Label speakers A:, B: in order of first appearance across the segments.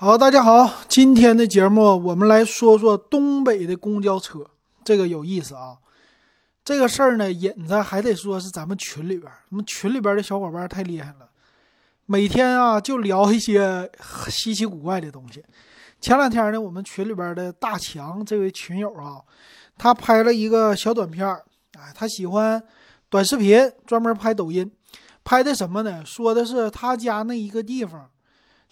A: 好，大家好，今天的节目我们来说说东北的公交车，这个有意思啊。这个事儿呢，引子还得说是咱们群里边，我们群里边的小伙伴太厉害了，每天啊就聊一些稀奇古怪的东西。前两天呢，我们群里边的大强这位群友啊，他拍了一个小短片儿，哎，他喜欢短视频，专门拍抖音，拍的什么呢？说的是他家那一个地方。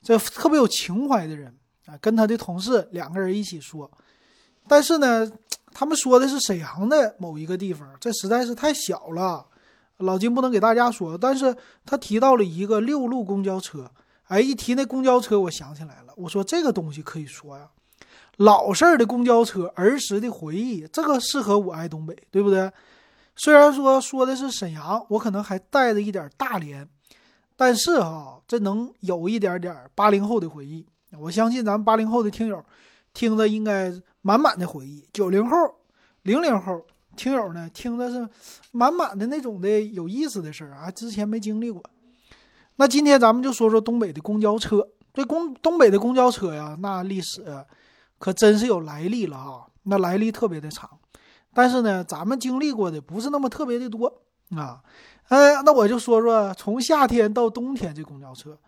A: 这特别有情怀的人啊，跟他的同事两个人一起说，但是呢，他们说的是沈阳的某一个地方，这实在是太小了，老金不能给大家说。但是他提到了一个六路公交车，哎，一提那公交车，我想起来了，我说这个东西可以说呀，老式的公交车，儿时的回忆，这个适合我爱东北，对不对？虽然说说的是沈阳，我可能还带着一点大连。但是哈，这能有一点点八零后的回忆。我相信咱们八零后的听友听的应该满满的回忆。九零后、零零后听友呢，听的是满满的那种的有意思的事儿啊，之前没经历过。那今天咱们就说说东北的公交车。这公东北的公交车呀，那历史可真是有来历了哈，那来历特别的长。但是呢，咱们经历过的不是那么特别的多啊。哎，那我就说说从夏天到冬天这公交车。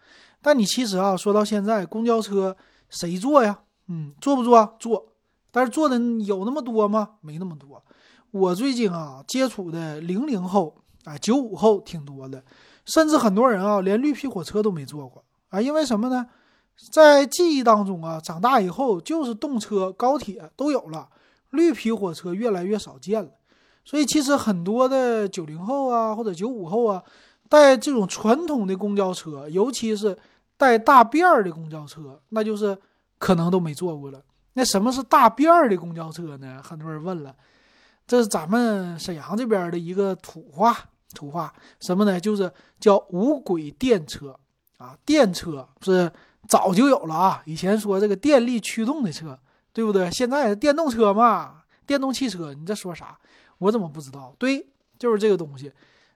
A: 但你其实啊，说到现在，公交车谁坐呀？嗯，坐不坐？坐。但是坐的有那么多吗？没那么多。我最近啊，接触的零零后啊，九五后挺多的，甚至很多人啊，连绿皮火车都没坐过啊。因为什么呢？在记忆当中啊，长大以后就是动车、高铁都有了，绿皮火车越来越少见了。所以其实很多的九零后啊，或者九五后啊，带这种传统的公交车，尤其是带大辫儿的公交车，那就是可能都没坐过了。那什么是大辫儿的公交车呢？很多人问了，这是咱们沈阳这边的一个土话，土话什么呢？就是叫无轨电车啊，电车是早就有了啊。以前说这个电力驱动的车，对不对？现在电动车嘛，电动汽车，你这说啥？我怎么不知道？对，就是这个东西。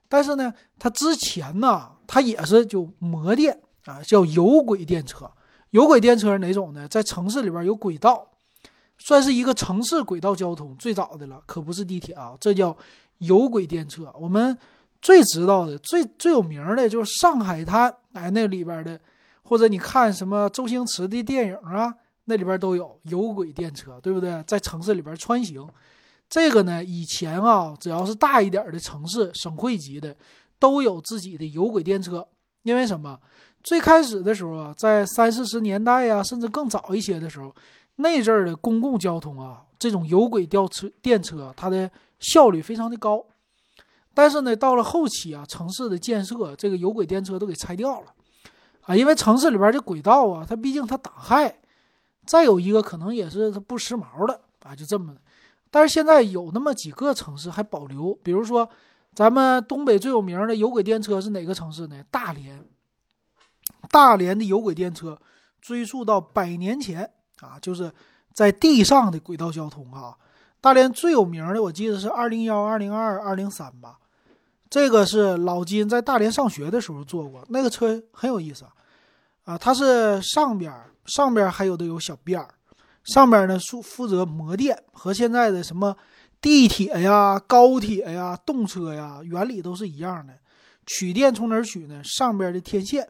A: 但是呢，它之前呢，它也是就摩电啊，叫有轨电车。有轨电车是哪种呢？在城市里边有轨道，算是一个城市轨道交通最早的了，可不是地铁啊。这叫有轨电车。我们最知道的、最最有名的就是上海滩，哎，那里边的，或者你看什么周星驰的电影啊，那里边都有有轨电车，对不对？在城市里边穿行。这个呢，以前啊，只要是大一点的城市、省会级的，都有自己的有轨电车。因为什么？最开始的时候啊，在三四十年代呀，甚至更早一些的时候，那阵儿的公共交通啊，这种有轨吊车、电车，它的效率非常的高。但是呢，到了后期啊，城市的建设，这个有轨电车都给拆掉了啊，因为城市里边的轨道啊，它毕竟它挡害，再有一个可能也是它不时髦的啊，就这么的。但是现在有那么几个城市还保留，比如说，咱们东北最有名的有轨电车是哪个城市呢？大连。大连的有轨电车追溯到百年前啊，就是在地上的轨道交通啊。大连最有名的，我记得是二零幺、二零二、二零三吧。这个是老金在大连上学的时候坐过，那个车很有意思啊。啊它是上边上边还有的有小辫儿。上边呢，负负责摩电，和现在的什么地铁呀、高铁呀、动车呀，原理都是一样的。取电从哪儿取呢？上边的天线，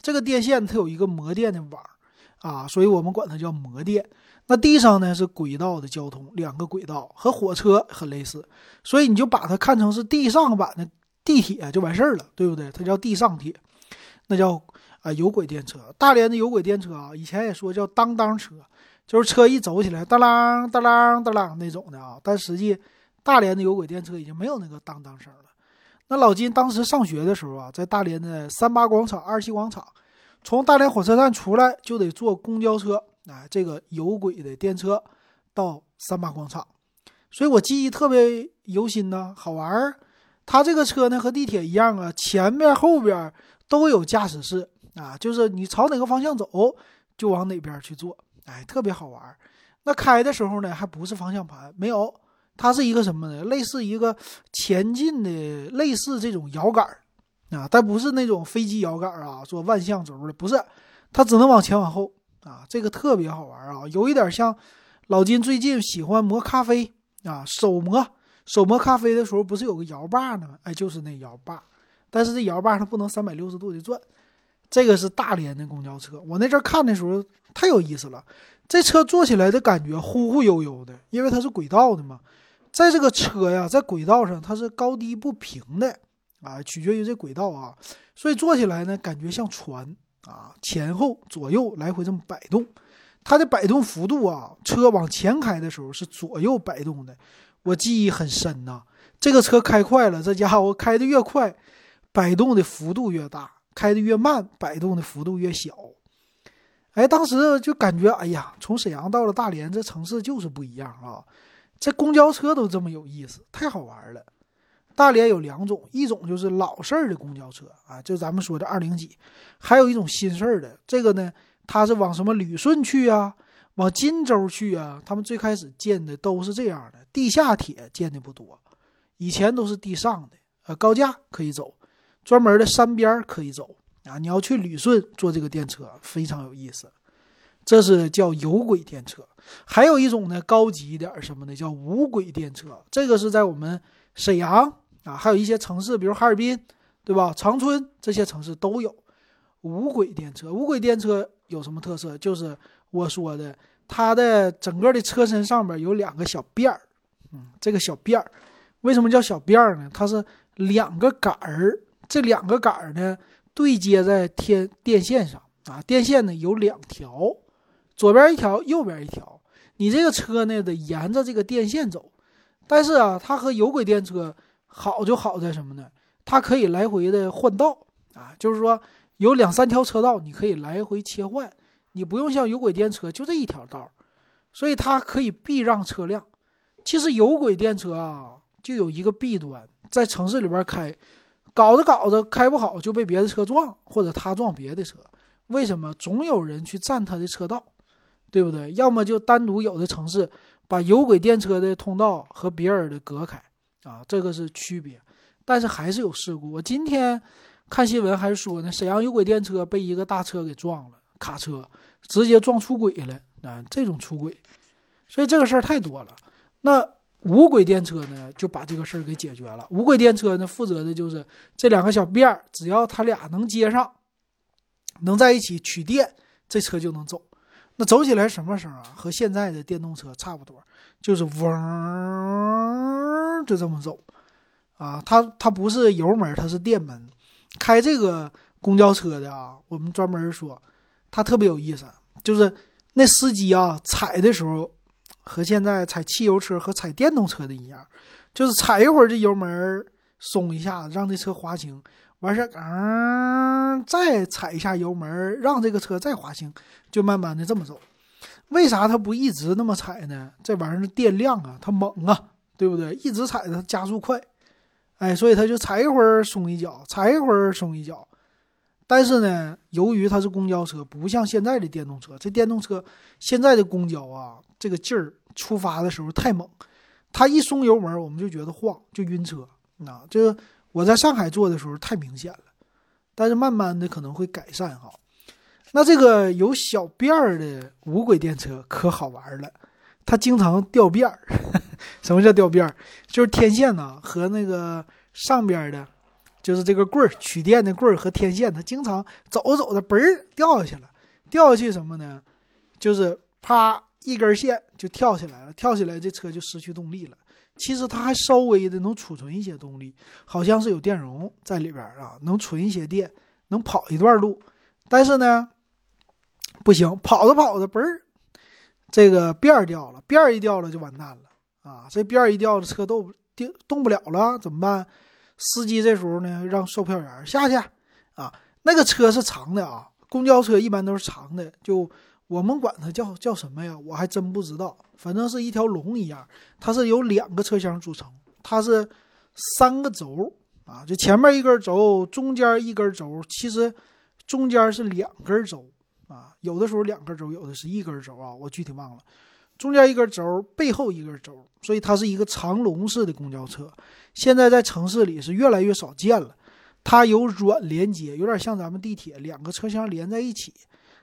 A: 这个电线它有一个摩电的网啊，所以我们管它叫摩电。那地上呢是轨道的交通，两个轨道和火车很类似，所以你就把它看成是地上版的地铁就完事儿了，对不对？它叫地上铁，那叫啊有轨电车。大连的有轨电车啊，以前也说叫当当车。就是车一走起来，当啷当啷当啷那种的啊，但实际大连的有轨电车已经没有那个当当声了。那老金当时上学的时候啊，在大连的三八广场、二七广场，从大连火车站出来就得坐公交车，哎，这个有轨的电车到三八广场，所以我记忆特别犹新呢，好玩儿。它这个车呢和地铁一样啊，前面后边都有驾驶室啊，就是你朝哪个方向走就往哪边去坐。哎，特别好玩儿。那开的时候呢，还不是方向盘，没有，它是一个什么呢？类似一个前进的，类似这种摇杆啊，但不是那种飞机摇杆啊，做万向轴的，不是，它只能往前往后啊，这个特别好玩啊，有一点像老金最近喜欢磨咖啡啊，手磨手磨咖啡的时候不是有个摇把呢？哎，就是那摇把，但是这摇把它不能三百六十度的转。这个是大连的公交车，我那阵看的时候太有意思了，这车坐起来的感觉忽忽悠悠的，因为它是轨道的嘛。在这个车呀，在轨道上它是高低不平的啊，取决于这轨道啊，所以坐起来呢感觉像船啊，前后左右来回这么摆动，它的摆动幅度啊，车往前开的时候是左右摆动的，我记忆很深呐。这个车开快了，这家伙开的越快，摆动的幅度越大；开的越慢，摆动的幅度越小。哎，当时就感觉，哎呀，从沈阳到了大连，这城市就是不一样啊。这公交车都这么有意思，太好玩了。大连有两种，一种就是老式儿的公交车啊，就咱们说的二零几；还有一种新式儿的，这个呢，它是往什么旅顺去啊，往金州去啊。他们最开始建的都是这样的，地下铁建的不多，以前都是地上的，呃，高架可以走，专门的山边可以走啊。你要去旅顺坐这个电车，非常有意思。这是叫有轨电车，还有一种呢，高级一点什么的叫无轨电车。这个是在我们沈阳啊，还有一些城市，比如哈尔滨，对吧？长春这些城市都有无轨电车。无轨电车有什么特色？就是我说的，它的整个的车身上面有两个小辫儿。嗯，这个小辫儿为什么叫小辫儿呢？它是两个杆儿，这两个杆儿呢对接在天电线上啊，电线呢有两条。左边一条，右边一条，你这个车呢得沿着这个电线走。但是啊，它和有轨电车好就好在什么呢？它可以来回的换道啊，就是说有两三条车道，你可以来回切换，你不用像有轨电车就这一条道，所以它可以避让车辆。其实有轨电车啊，就有一个弊端，在城市里边开，搞着搞着开不好就被别的车撞，或者他撞别的车。为什么？总有人去占他的车道。对不对？要么就单独有的城市把有轨电车的通道和别人的隔开啊，这个是区别。但是还是有事故。我今天看新闻还是说呢，沈阳有轨电车被一个大车给撞了，卡车直接撞出轨了啊，这种出轨。所以这个事儿太多了。那无轨电车呢，就把这个事儿给解决了。无轨电车呢，负责的就是这两个小辫儿，只要它俩能接上，能在一起取电，这车就能走。那走起来什么声啊？和现在的电动车差不多，就是嗡，就这么走，啊，它它不是油门，它是电门。开这个公交车的啊，我们专门说，它特别有意思，就是那司机啊，踩的时候和现在踩汽油车和踩电动车的一样，就是踩一会儿这油门，松一下，让这车滑行。完事儿，嗯，再踩一下油门，让这个车再滑行，就慢慢的这么走。为啥它不一直那么踩呢？这玩意儿电量啊，它猛啊，对不对？一直踩它加速快，哎，所以它就踩一会儿松一脚，踩一会儿松一脚。但是呢，由于它是公交车，不像现在的电动车。这电动车现在的公交啊，这个劲儿出发的时候太猛，它一松油门，我们就觉得晃，就晕车。那这。我在上海坐的时候太明显了，但是慢慢的可能会改善哈。那这个有小辫儿的无轨电车可好玩了，它经常掉辫儿。什么叫掉辫儿？就是天线呢和那个上边的，就是这个棍儿取电的棍儿和天线，它经常走着走着嘣儿掉下去了。掉下去什么呢？就是啪一根线就跳起来了，跳起来这车就失去动力了。其实它还稍微的能储存一些动力，好像是有电容在里边啊，能存一些电，能跑一段路。但是呢，不行，跑着跑着，嘣儿，这个辫儿掉了，辫儿一掉了就完蛋了啊！这辫儿一掉了，车动动动不了了，怎么办？司机这时候呢，让售票员下去啊。那个车是长的啊，公交车一般都是长的，就。我们管它叫叫什么呀？我还真不知道，反正是一条龙一样，它是由两个车厢组成，它是三个轴啊，就前面一根轴，中间一根轴，其实中间是两根轴啊，有的时候两根轴，有的是一根轴啊，我具体忘了，中间一根轴，背后一根轴，所以它是一个长龙式的公交车，现在在城市里是越来越少见了，它有软连接，有点像咱们地铁两个车厢连在一起。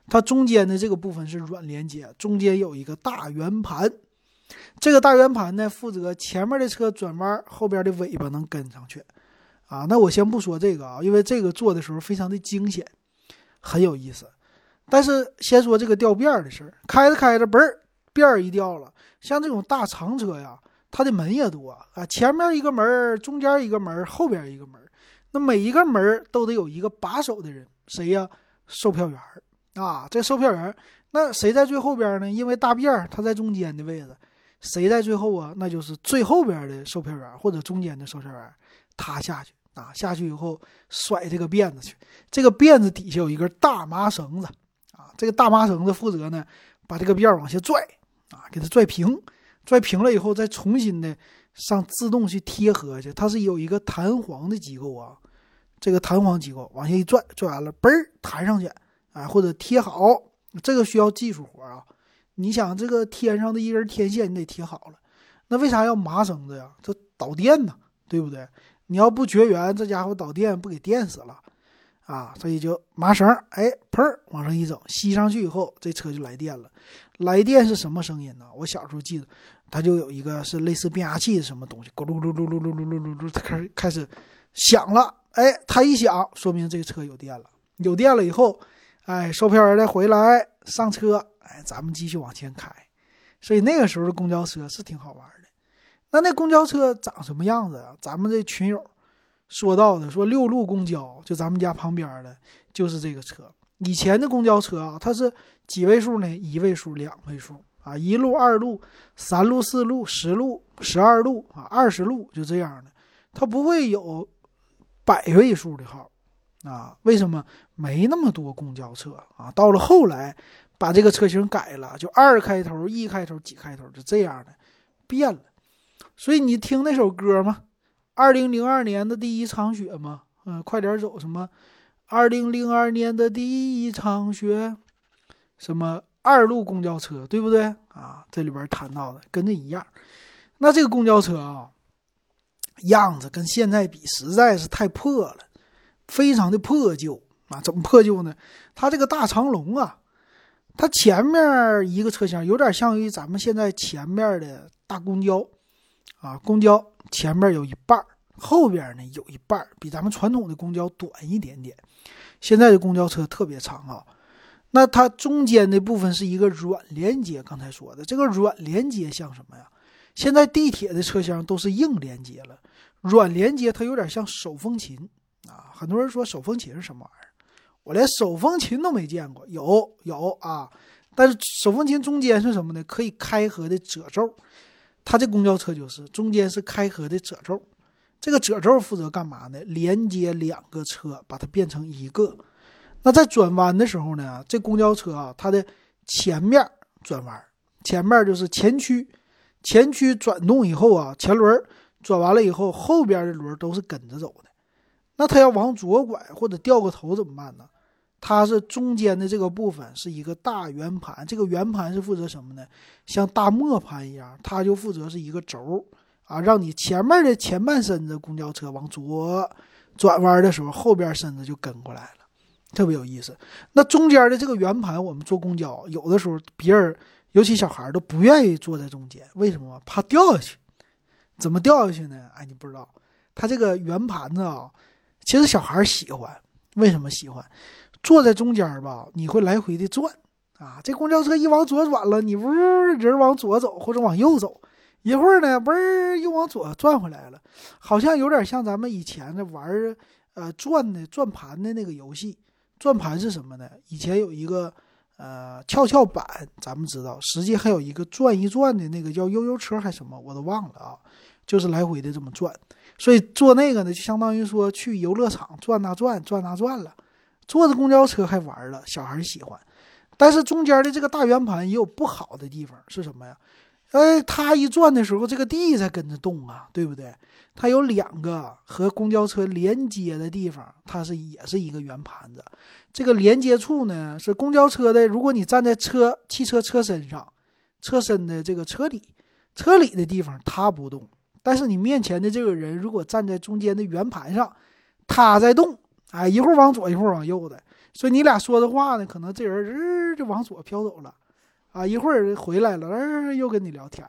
A: 它中间的这个部分是软连接，中间有一个大圆盘。这个大圆盘呢，负责前面的车转弯，后边的尾巴能跟上去。啊，那我先不说这个啊，因为这个做的时候非常的惊险，很有意思。但是先说这个掉辫儿的事儿，开着开着，嘣儿，辫儿一掉了。像这种大长车呀，它的门也多啊，前面一个门，中间一个门，后边一个门。那每一个门都得有一个把守的人，谁呀？售票员啊，这售票员，那谁在最后边呢？因为大辫儿它在中间的位置，谁在最后啊？那就是最后边的售票员或者中间的售票员，他下去。啊，下去以后甩这个辫子去，这个辫子底下有一根大麻绳子，啊，这个大麻绳子负责呢把这个辫儿往下拽，啊，给它拽平，拽平了以后再重新的上自动去贴合去，它是有一个弹簧的机构啊，这个弹簧机构往下一拽，拽完了嘣儿弹上去，啊，或者贴好，这个需要技术活啊，你想这个天上的一根天线你得贴好了，那为啥要麻绳子呀？这导电呢，对不对？你要不绝缘，这家伙导电不给电死了啊？所以就麻绳，哎，砰往上一整，吸上去以后，这车就来电了。来电是什么声音呢？我小时候记得，它就有一个是类似变压器的什么东西，咕噜噜噜噜噜噜噜噜噜，它开始开始响了。哎，它一响，说明这个车有电了。有电了以后，哎，售票员再回来上车，哎，咱们继续往前开。所以那个时候的公交车是挺好玩的。那那公交车长什么样子啊？咱们这群友说到的，说六路公交，就咱们家旁边的，就是这个车。以前的公交车啊，它是几位数呢？一位数、两位数啊，一路、二路、三路、四路、十路、十二路啊，二十路，就这样的，它不会有百位数的号啊。为什么？没那么多公交车啊。到了后来，把这个车型改了，就二开头、一开头、几开头，就这样的变了。所以你听那首歌吗？二零零二年的第一场雪吗？嗯，快点走什么？二零零二年的第一场雪，什么二路公交车，对不对啊？这里边谈到的跟这一样。那这个公交车啊，样子跟现在比实在是太破了，非常的破旧啊。怎么破旧呢？它这个大长龙啊，它前面一个车厢有点像于咱们现在前面的大公交。啊，公交前面有一半后边呢有一半比咱们传统的公交短一点点。现在的公交车特别长啊，那它中间的部分是一个软连接。刚才说的这个软连接像什么呀？现在地铁的车厢都是硬连接了，软连接它有点像手风琴啊。很多人说手风琴是什么玩意儿？我连手风琴都没见过。有有啊，但是手风琴中间是什么呢？可以开合的褶皱。它这公交车就是中间是开合的褶皱，这个褶皱负责干嘛呢？连接两个车，把它变成一个。那在转弯的时候呢，这公交车啊，它的前面转弯，前面就是前驱，前驱转动以后啊，前轮转完了以后，后边的轮都是跟着走的。那它要往左拐或者掉个头怎么办呢？它是中间的这个部分是一个大圆盘，这个圆盘是负责什么呢？像大磨盘一样，它就负责是一个轴啊，让你前面的前半身子公交车往左转弯的时候，后边身子就跟过来了，特别有意思。那中间的这个圆盘，我们坐公交有的时候别人，尤其小孩都不愿意坐在中间，为什么？怕掉下去。怎么掉下去呢？哎，你不知道，它这个圆盘子啊，其实小孩喜欢，为什么喜欢？坐在中间吧，你会来回的转啊。这公交车一往左转了，你呜人往左走或者往右走，一会儿呢，嘣又往左转回来了，好像有点像咱们以前的玩呃转的转盘的那个游戏。转盘是什么呢？以前有一个呃跷跷板，咱们知道，实际还有一个转一转的那个叫悠悠车还是什么，我都忘了啊。就是来回的这么转，所以坐那个呢，就相当于说去游乐场转呐转，转呐转了。坐着公交车还玩了，小孩喜欢，但是中间的这个大圆盘也有不好的地方，是什么呀？哎，它一转的时候，这个地在跟着动啊，对不对？它有两个和公交车连接的地方，它是也是一个圆盘子。这个连接处呢，是公交车的。如果你站在车汽车车身上，车身的这个车里，车里的地方它不动，但是你面前的这个人如果站在中间的圆盘上，它在动。哎，一会儿往左，一会儿往右的，所以你俩说的话呢，可能这人日就往左飘走了，啊，一会儿回来了，嗯，又跟你聊天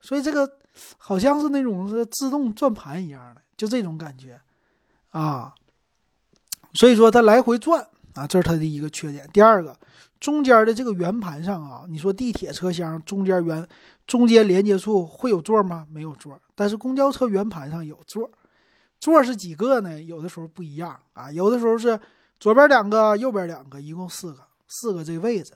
A: 所以这个好像是那种是自动转盘一样的，就这种感觉，啊，所以说它来回转啊，这是它的一个缺点。第二个。中间的这个圆盘上啊，你说地铁车厢中间圆中间连接处会有座吗？没有座，但是公交车圆盘上有座，座是几个呢？有的时候不一样啊，有的时候是左边两个，右边两个，一共四个，四个这个位置。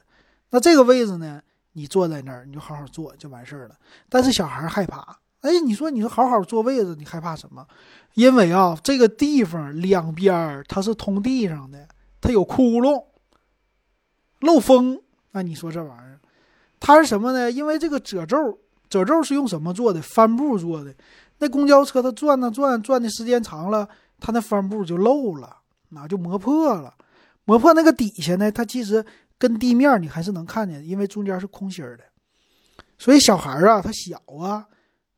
A: 那这个位置呢，你坐在那儿，你就好好坐就完事儿了。但是小孩害怕，哎，你说你说好好坐位置，你害怕什么？因为啊，这个地方两边它是通地上的，它有窟窿。漏风，那你说这玩意儿，它是什么呢？因为这个褶皱，褶皱是用什么做的？帆布做的。那公交车它转呐转，转的时间长了，它那帆布就漏了，那就磨破了。磨破那个底下呢，它其实跟地面你还是能看见，因为中间是空心的。所以小孩啊，他小啊，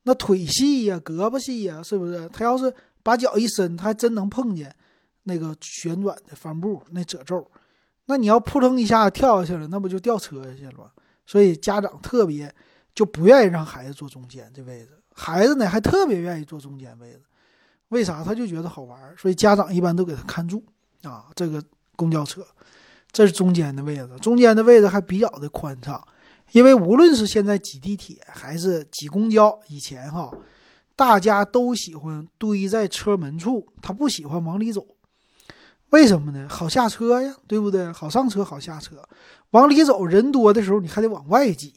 A: 那腿细呀，胳膊细呀，是不是？他要是把脚一伸，他还真能碰见那个旋转的帆布那褶皱。那你要扑腾一下跳下去了，那不就掉车下去了吗？所以家长特别就不愿意让孩子坐中间这位置，孩子呢还特别愿意坐中间位置，为啥？他就觉得好玩，所以家长一般都给他看住啊。这个公交车，这是中间的位置，中间的位置还比较的宽敞，因为无论是现在挤地铁还是挤公交，以前哈，大家都喜欢堆在车门处，他不喜欢往里走。为什么呢？好下车呀，对不对？好上车，好下车。往里走，人多的时候你还得往外挤，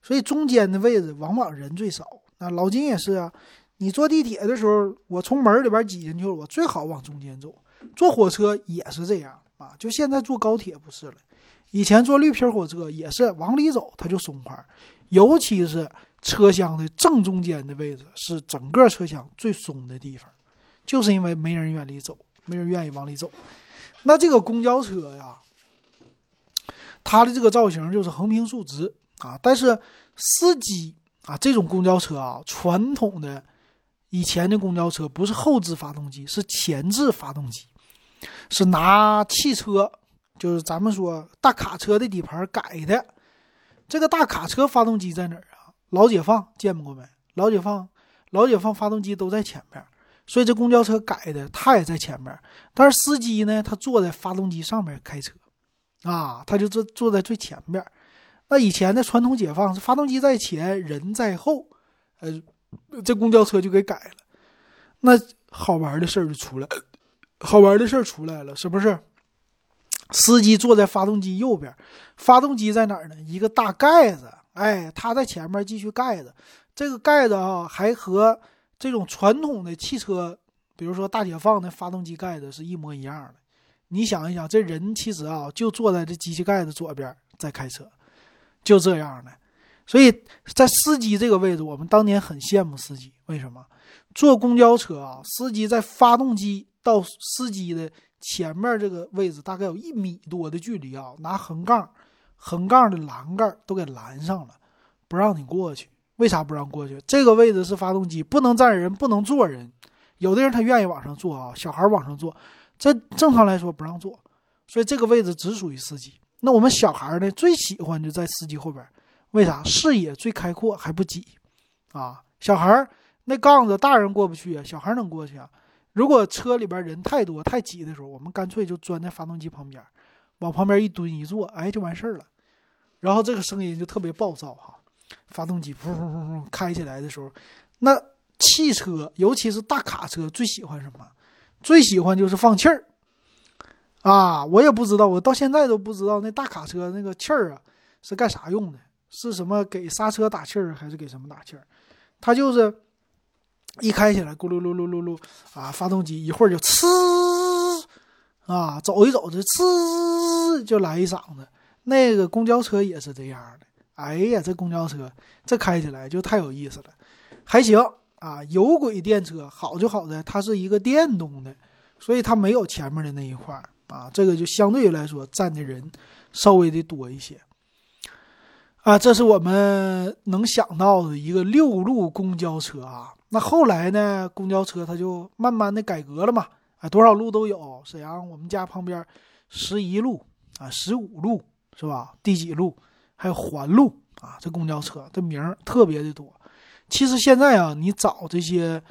A: 所以中间的位置往往人最少。那老金也是啊，你坐地铁的时候，我从门里边挤进去了，我最好往中间走。坐火车也是这样啊，就现在坐高铁不是了，以前坐绿皮火车也是往里走它就松快，尤其是车厢的正中间的位置是整个车厢最松的地方，就是因为没人愿意走。没人愿意往里走，那这个公交车呀，它的这个造型就是横平竖直啊。但是司机啊，这种公交车啊，传统的以前的公交车不是后置发动机，是前置发动机，是拿汽车，就是咱们说大卡车的底盘改的。这个大卡车发动机在哪儿啊？老解放见过没？老解放，老解放发动机都在前面。所以这公交车改的，他也在前面，但是司机呢，他坐在发动机上面开车，啊，他就坐坐在最前面。那以前的传统解放是发动机在前，人在后，呃，这公交车就给改了。那好玩的事儿就出来，好玩的事儿出来了，是不是？司机坐在发动机右边，发动机在哪儿呢？一个大盖子，哎，他在前面继续盖着，这个盖子啊，还和。这种传统的汽车，比如说大解放的发动机盖子是一模一样的。你想一想，这人其实啊，就坐在这机器盖子左边在开车，就这样的。所以在司机这个位置，我们当年很羡慕司机。为什么？坐公交车啊，司机在发动机到司机的前面这个位置，大概有一米多的距离啊，拿横杠、横杠的栏杆都给拦上了，不让你过去。为啥不让过去？这个位置是发动机，不能站人，不能坐人。有的人他愿意往上坐啊，小孩往上坐，这正常来说不让坐，所以这个位置只属于司机。那我们小孩呢，最喜欢就在司机后边，为啥？视野最开阔，还不挤啊。小孩那杠子，大人过不去啊，小孩能过去啊。如果车里边人太多太挤的时候，我们干脆就钻在发动机旁边，往旁边一蹲一坐，哎，就完事儿了。然后这个声音就特别暴躁哈。发动机噗噗噗噗开起来的时候，那汽车尤其是大卡车最喜欢什么？最喜欢就是放气儿啊！我也不知道，我到现在都不知道那大卡车那个气儿啊是干啥用的？是什么给刹车打气儿，还是给什么打气儿？它就是一开起来咕噜噜噜噜噜啊，发动机一会儿就呲啊，走一走就呲就来一嗓子。那个公交车也是这样的。哎呀，这公交车这开起来就太有意思了，还行啊。有轨电车好就好在它是一个电动的，所以它没有前面的那一块儿啊，这个就相对来说站的人稍微的多一些啊。这是我们能想到的一个六路公交车啊。那后来呢，公交车它就慢慢的改革了嘛，啊，多少路都有。沈阳我们家旁边十一路啊、十五路是吧？第几路？还有环路啊，这公交车这名儿特别的多。其实现在啊，你找这些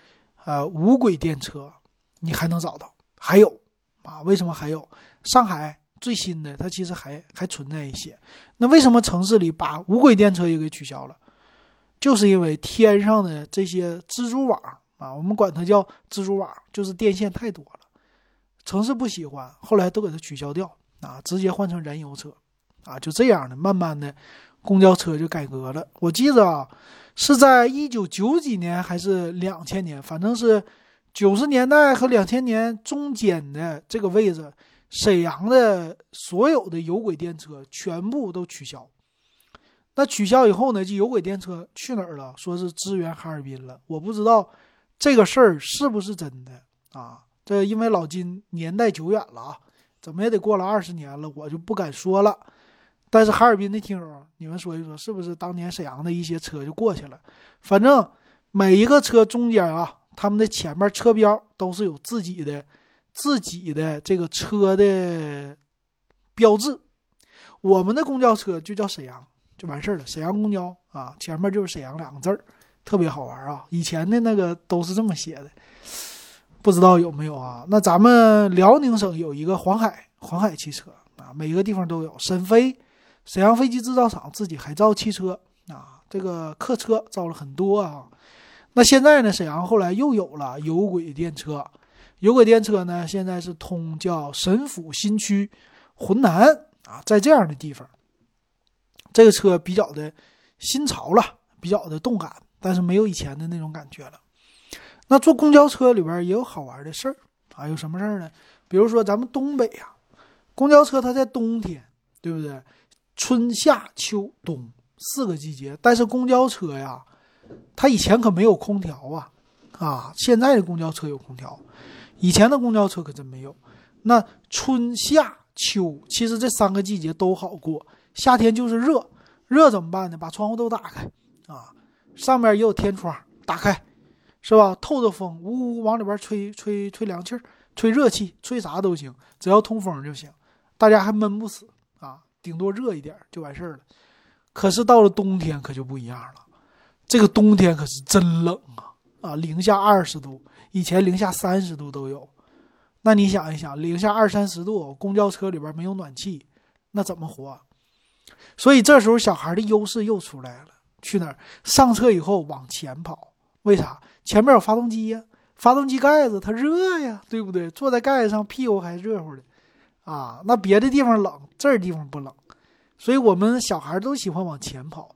A: 呃无轨电车，你还能找到，还有啊，为什么还有？上海最新的，它其实还还存在一些。那为什么城市里把无轨电车也给取消了？就是因为天上的这些蜘蛛网啊，我们管它叫蜘蛛网，就是电线太多了，城市不喜欢，后来都给它取消掉啊，直接换成燃油车啊，就这样的，慢慢的公交车就改革了。我记得啊，是在一九九几年还是两千年，反正是九十年代和两千年中间的这个位置，沈阳的所有的有轨电车全部都取消。那取消以后呢，就有轨电车去哪儿了？说是支援哈尔滨了。我不知道这个事儿是不是真的啊？这因为老金年代久远了啊，怎么也得过了二十年了，我就不敢说了。但是哈尔滨的听友，你们说一说，是不是当年沈阳的一些车就过去了？反正每一个车中间啊，他们的前面车标都是有自己的、自己的这个车的标志。我们的公交车就叫沈阳。就完事儿了。沈阳公交啊，前面就是沈阳两个字儿，特别好玩啊。以前的那个都是这么写的，不知道有没有啊？那咱们辽宁省有一个黄海，黄海汽车啊，每个地方都有。沈飞，沈阳飞机制造厂自己还造汽车啊，这个客车造了很多啊。那现在呢，沈阳后来又有了有轨电车，有轨电车呢，现在是通叫沈府新区、浑南啊，在这样的地方。这个车比较的新潮了，比较的动感，但是没有以前的那种感觉了。那坐公交车里边也有好玩的事儿啊，有什么事儿呢？比如说咱们东北呀，公交车它在冬天，对不对？春夏秋冬四个季节，但是公交车呀，它以前可没有空调啊，啊，现在的公交车有空调，以前的公交车可真没有。那春夏秋其实这三个季节都好过。夏天就是热，热怎么办呢？把窗户都打开啊，上面也有天窗，打开，是吧？透着风，呜呜往里边吹，吹吹凉气儿，吹热气，吹啥都行，只要通风就行，大家还闷不死啊，顶多热一点就完事儿了。可是到了冬天可就不一样了，这个冬天可是真冷啊啊，零下二十度，以前零下三十度都有。那你想一想，零下二三十度，公交车里边没有暖气，那怎么活？所以这时候小孩的优势又出来了，去哪儿？上车以后往前跑，为啥？前面有发动机呀，发动机盖子它热呀，对不对？坐在盖子上，屁股还热乎的，啊，那别的地方冷，这儿地方不冷，所以我们小孩都喜欢往前跑。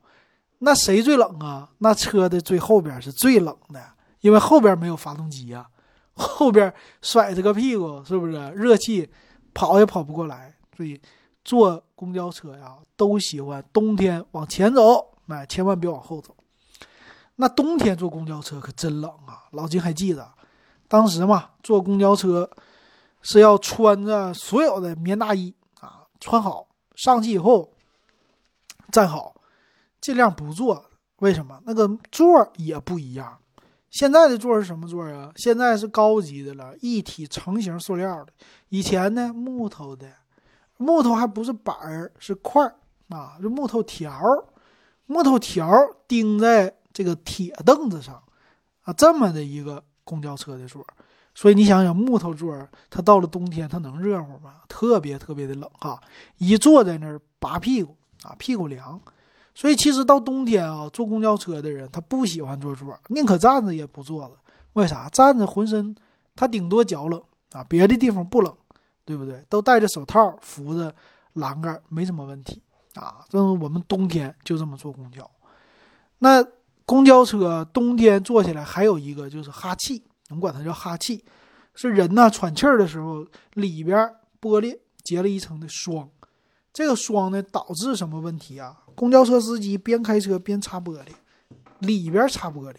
A: 那谁最冷啊？那车的最后边是最冷的，因为后边没有发动机呀，后边甩着个屁股，是不是？热气跑也跑不过来，所以。坐公交车呀，都喜欢冬天往前走，哎，千万别往后走。那冬天坐公交车可真冷啊！老金还记得，当时嘛，坐公交车是要穿着所有的棉大衣啊，穿好上去以后站好，尽量不坐。为什么？那个座儿也不一样。现在的座儿是什么座儿啊？现在是高级的了，一体成型塑料的。以前呢，木头的。木头还不是板儿，是块儿啊，这木头条儿，木头条儿钉在这个铁凳子上啊，这么的一个公交车的座儿。所以你想想，木头座儿，它到了冬天它能热乎吗？特别特别的冷哈，一坐在那儿拔屁股啊，屁股凉。所以其实到冬天啊，坐公交车的人他不喜欢坐座，宁可站着也不坐了。为啥？站着浑身他顶多脚冷啊，别的地方不冷。对不对？都戴着手套，扶着栏杆，没什么问题啊。这我们冬天就这么坐公交。那公交车冬天坐起来还有一个就是哈气，我们管它叫哈气，是人呢喘气儿的时候里边玻璃结了一层的霜。这个霜呢导致什么问题啊？公交车司机边开车边擦玻璃，里边擦玻璃，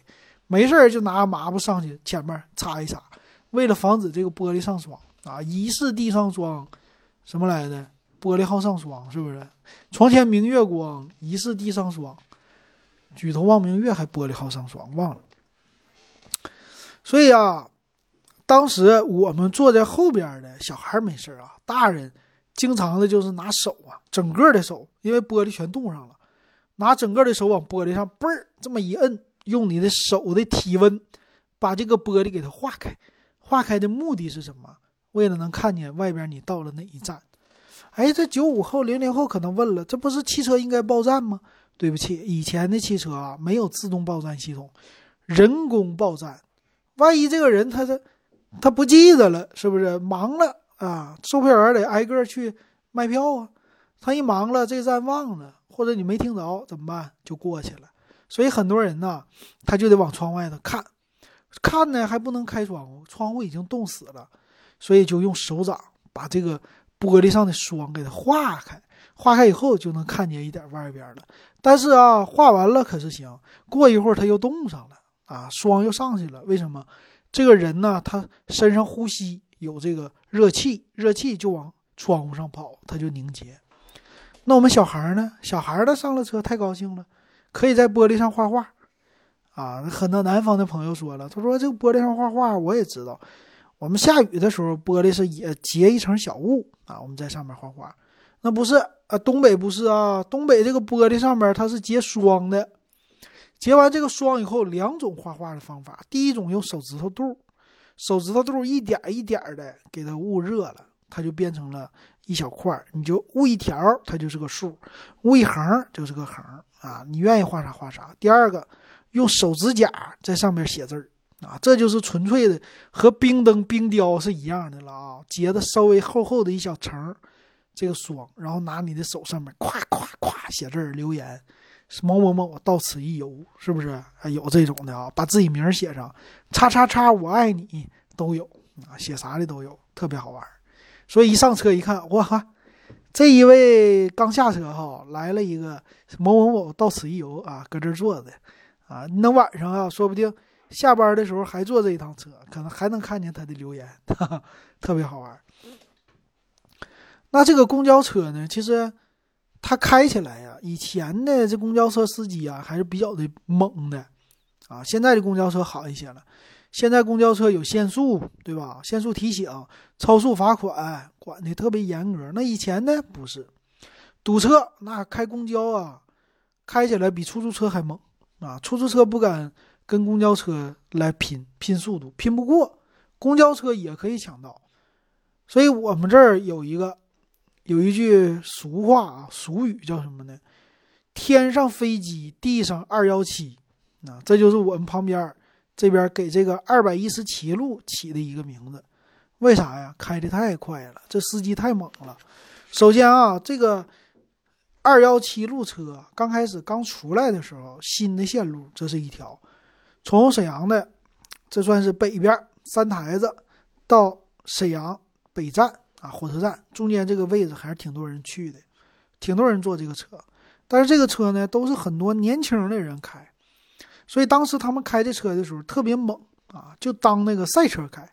A: 没事就拿抹布上去前面擦一擦，为了防止这个玻璃上霜。啊！疑是地上霜，什么来的？玻璃好上霜，是不是？床前明月光，疑是地上霜。举头望明月，还玻璃好上霜，忘了。所以啊，当时我们坐在后边的小孩没事啊，大人经常的就是拿手啊，整个的手，因为玻璃全冻上了，拿整个的手往玻璃上嘣儿这么一摁，用你的手的体温把这个玻璃给它化开。化开的目的是什么？为了能看见外边你到了哪一站。哎，这九五后、零零后可能问了，这不是汽车应该报站吗？对不起，以前的汽车啊没有自动报站系统，人工报站。万一这个人他这他不记得了，是不是忙了啊？售票员得挨个去卖票啊。他一忙了，这站忘了，或者你没听着，怎么办？就过去了。所以很多人呢，他就得往窗外头看，看呢还不能开窗户，窗户已经冻死了，所以就用手掌把这个。玻璃上的霜给它化开，化开以后就能看见一点外边了。但是啊，化完了可是行，过一会儿它又冻上了啊，霜又上去了。为什么？这个人呢，他身上呼吸有这个热气，热气就往窗户上跑，它就凝结。那我们小孩呢？小孩呢上了车太高兴了，可以在玻璃上画画啊。很多南方的朋友说了，他说这个玻璃上画画，我也知道。我们下雨的时候，玻璃是也结一层小雾啊，我们在上面画画。那不是啊，东北不是啊，东北这个玻璃上面它是结霜的。结完这个霜以后，两种画画的方法。第一种用手指头肚，手指头肚一点一点的给它捂热了，它就变成了一小块儿你就捂一条，它就是个数；捂一横就是个横啊。你愿意画啥画啥。第二个，用手指甲在上面写字儿。啊，这就是纯粹的和冰灯、冰雕是一样的了啊！结的稍微厚厚的一小层，这个霜，然后拿你的手上面，咵咵咵写字儿、留言，某某某到此一游，是不是？还有这种的啊，把自己名写上，叉叉叉我爱你都有啊，写啥的都有，特别好玩。所以一上车一看，哇哈，这一位刚下车哈，来了一个某某某到此一游啊，搁这坐着啊，那晚上啊，说不定。下班的时候还坐这一趟车，可能还能看见他的留言，哈哈，特别好玩。那这个公交车呢？其实它开起来呀，以前的这公交车司机啊还是比较的猛的啊。现在的公交车好一些了，现在公交车有限速，对吧？限速提醒、超速罚款，管的特别严格。那以前呢，不是堵车，那开公交啊，开起来比出租车还猛啊！出租车不敢。跟公交车来拼拼速度，拼不过，公交车也可以抢道，所以我们这儿有一个有一句俗话啊，俗语叫什么呢？天上飞机，地上二幺七，啊，这就是我们旁边这边给这个二百一十七路起的一个名字。为啥呀？开的太快了，这司机太猛了。首先啊，这个二幺七路车刚开始刚出来的时候，新的线路，这是一条。从沈阳的，这算是北边三台子，到沈阳北站啊，火车站中间这个位置还是挺多人去的，挺多人坐这个车。但是这个车呢，都是很多年轻的人开，所以当时他们开这车的时候特别猛啊，就当那个赛车开。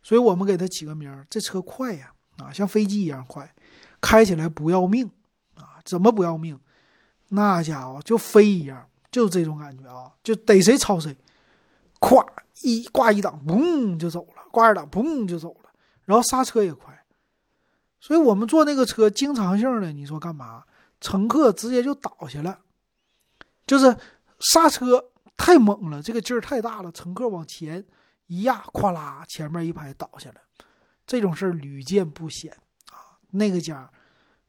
A: 所以我们给他起个名儿，这车快呀，啊，像飞机一样快，开起来不要命啊？怎么不要命？那家伙就飞一样。就是这种感觉啊，就逮谁超谁，咵一挂一档，嘣就走了；挂二档，嘣就走了。然后刹车也快，所以我们坐那个车经常性的，你说干嘛？乘客直接就倒下了，就是刹车太猛了，这个劲儿太大了，乘客往前一压，咵啦，前面一排倒下了。这种事儿屡见不鲜啊。那个家，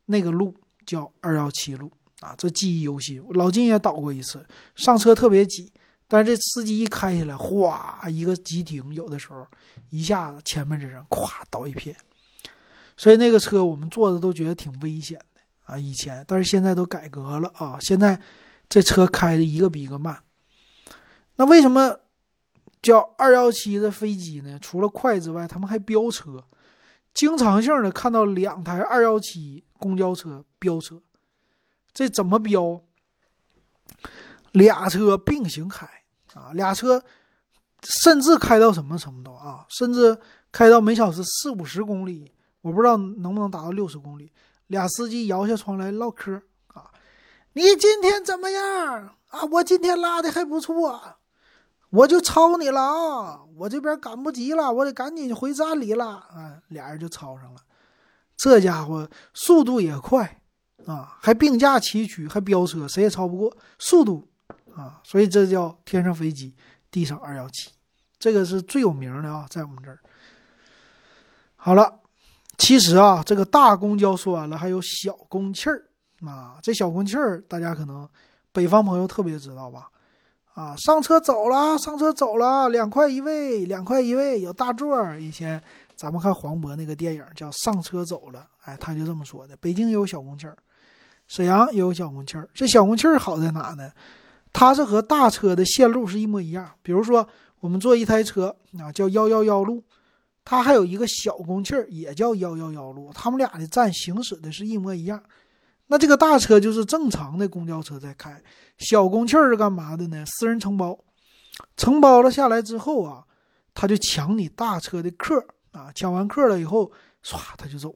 A: 那个路叫二幺七路。啊，这记忆犹新。老金也倒过一次，上车特别挤，但是这司机一开起来，哗，一个急停，有的时候一下子前面这人咵倒一片。所以那个车我们坐的都觉得挺危险啊。以前，但是现在都改革了啊。现在这车开的一个比一个慢。那为什么叫二幺七的飞机呢？除了快之外，他们还飙车，经常性的看到两台二幺七公交车飙车。这怎么飙？俩车并行开啊，俩车甚至开到什么程度啊？甚至开到每小时四五十公里，我不知道能不能达到六十公里。俩司机摇下窗来唠嗑啊，你今天怎么样啊？我今天拉的还不错，我就超你了啊！我这边赶不及了，我得赶紧回站里了啊！俩人就吵上了。这家伙速度也快啊，还并驾齐驱，还飙车，谁也超不过速度啊，所以这叫天上飞机，地上二幺七，这个是最有名的啊，在我们这儿。好了，其实啊，这个大公交说完了，还有小公汽儿啊，这小公汽儿大家可能北方朋友特别知道吧？啊，上车走了，上车走了，两块一位，两块一位，有大座儿。以前咱们看黄渤那个电影叫《上车走了》，哎，他就这么说的。北京也有小公汽儿，沈阳也有小公汽儿。这小公汽儿好在哪呢？它是和大车的线路是一模一样。比如说，我们坐一台车啊，叫幺幺幺路，它还有一个小公汽儿，也叫幺幺幺路，他们俩的站行驶的是一模一样。那这个大车就是正常的公交车在开，小公汽儿是干嘛的呢？私人承包，承包了下来之后啊，他就抢你大车的客啊，抢完客了以后，唰他就走，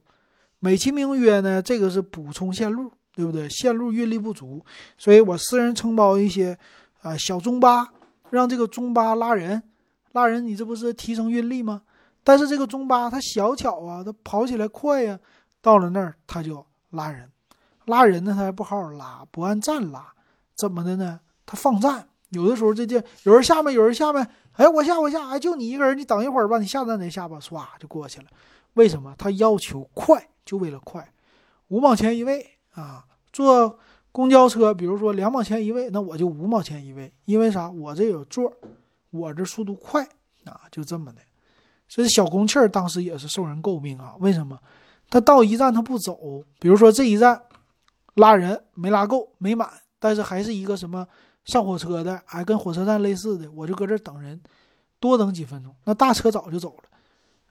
A: 美其名曰呢，这个是补充线路，对不对？线路运力不足，所以我私人承包一些啊小中巴，让这个中巴拉人，拉人你这不是提升运力吗？但是这个中巴它小巧啊，它跑起来快呀，到了那儿它就拉人。拉人呢，他还不好好拉，不按站拉，怎么的呢？他放站，有的时候这这有人下面，有人下面，哎，我下我下，哎，就你一个人，你等一会儿吧，你下站再下吧，唰就过去了。为什么？他要求快，就为了快，五毛钱一位啊！坐公交车，比如说两毛钱一位，那我就五毛钱一位，因为啥？我这有座，我这速度快啊，就这么的。所以小公汽儿当时也是受人诟病啊，为什么？他到一站他不走，比如说这一站。拉人没拉够，没满，但是还是一个什么上火车的，哎，跟火车站类似的，我就搁这等人，多等几分钟。那大车早就走了，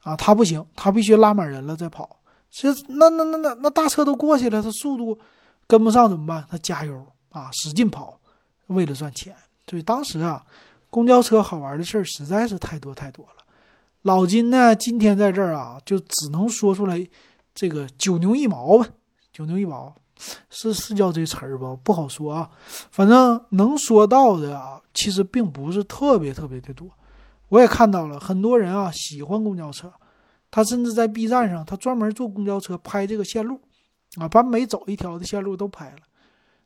A: 啊，他不行，他必须拉满人了再跑。其实那那那那那大车都过去了，他速度跟不上怎么办？他加油啊，使劲跑，为了赚钱。所以当时啊，公交车好玩的事儿实在是太多太多了。老金呢，今天在这儿啊，就只能说出来这个九牛一毛吧，九牛一毛。是是叫这词儿吧？不好说啊，反正能说到的啊，其实并不是特别特别的多。我也看到了很多人啊喜欢公交车，他甚至在 B 站上，他专门坐公交车拍这个线路，啊，把每走一条的线路都拍了。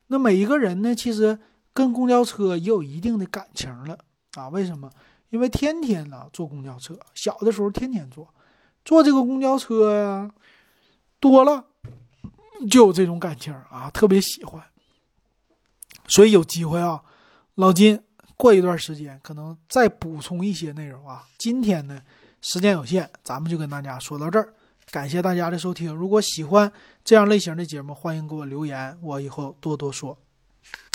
A: 那每一个人呢，其实跟公交车也有一定的感情了啊？为什么？因为天天呢坐公交车，小的时候天天坐，坐这个公交车呀多了。就有这种感情啊，特别喜欢。所以有机会啊，老金过一段时间可能再补充一些内容啊。今天呢，时间有限，咱们就跟大家说到这儿。感谢大家的收听，如果喜欢这样类型的节目，欢迎给我留言，我以后多多说。